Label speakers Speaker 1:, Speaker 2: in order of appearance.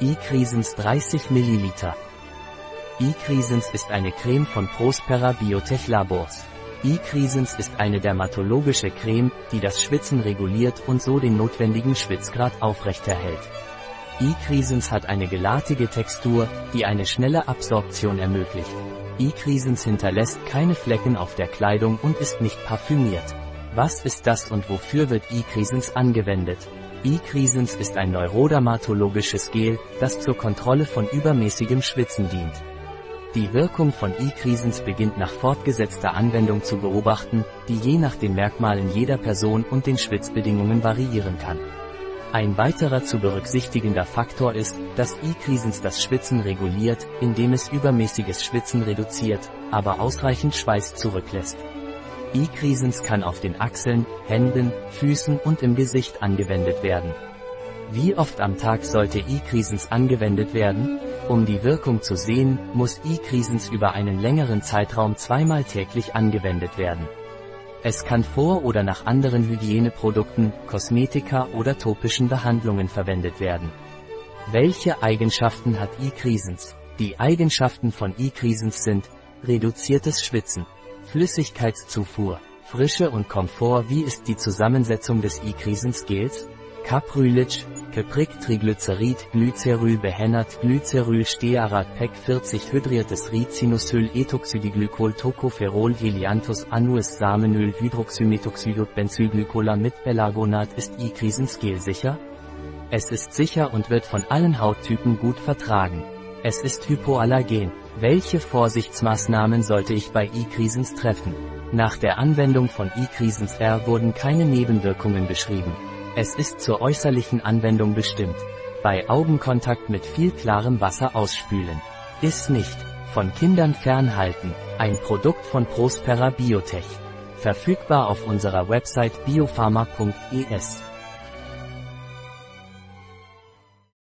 Speaker 1: E-Cresens 30 ml. E-Cresens ist eine Creme von Prospera Biotech Labors. E-Cresens ist eine dermatologische Creme, die das Schwitzen reguliert und so den notwendigen Schwitzgrad aufrechterhält. E-Cresens hat eine gelartige Textur, die eine schnelle Absorption ermöglicht. E-Cresens hinterlässt keine Flecken auf der Kleidung und ist nicht parfümiert. Was ist das und wofür wird E-Cresens angewendet? E-Cresens ist ein neurodermatologisches Gel, das zur Kontrolle von übermäßigem Schwitzen dient. Die Wirkung von E-Cresens beginnt nach fortgesetzter Anwendung zu beobachten, die je nach den Merkmalen jeder Person und den Schwitzbedingungen variieren kann. Ein weiterer zu berücksichtigender Faktor ist, dass E-Cresens das Schwitzen reguliert, indem es übermäßiges Schwitzen reduziert, aber ausreichend Schweiß zurücklässt. E-Cresens kann auf den Achseln, Händen, Füßen und im Gesicht angewendet werden. Wie oft am Tag sollte E-Cresens angewendet werden? Um die Wirkung zu sehen, muss E-Cresens über einen längeren Zeitraum zweimal täglich angewendet werden. Es kann vor oder nach anderen Hygieneprodukten, Kosmetika oder topischen Behandlungen verwendet werden. Welche Eigenschaften hat E-Cresens? Die Eigenschaften von E-Cresens sind reduziertes Schwitzen, Flüssigkeitszufuhr, Frische und Komfort Wie ist die Zusammensetzung des E-Krisensgels? Caprylic, Keprik Triglycerid, Glyceryl behennert, Glyceryl Stearat PEC 40 hydriertes Ricinusyl Ethoxydiglykol Tocopherol Helianthus Annuus Samenöl Hydroxymethoxydot Benzylglycola mit Pelargonat Ist E-Krisensgel sicher? Es ist sicher und wird von allen Hauttypen gut vertragen. Es ist hypoallergen. Welche Vorsichtsmaßnahmen sollte ich bei E-Krisens treffen? Nach der Anwendung von E-Krisens R wurden keine Nebenwirkungen beschrieben. Es ist zur äußerlichen Anwendung bestimmt. Bei Augenkontakt mit viel klarem Wasser ausspülen. Ist nicht. Von Kindern fernhalten. Ein Produkt von Prospera Biotech. Verfügbar auf unserer Website biopharma.es.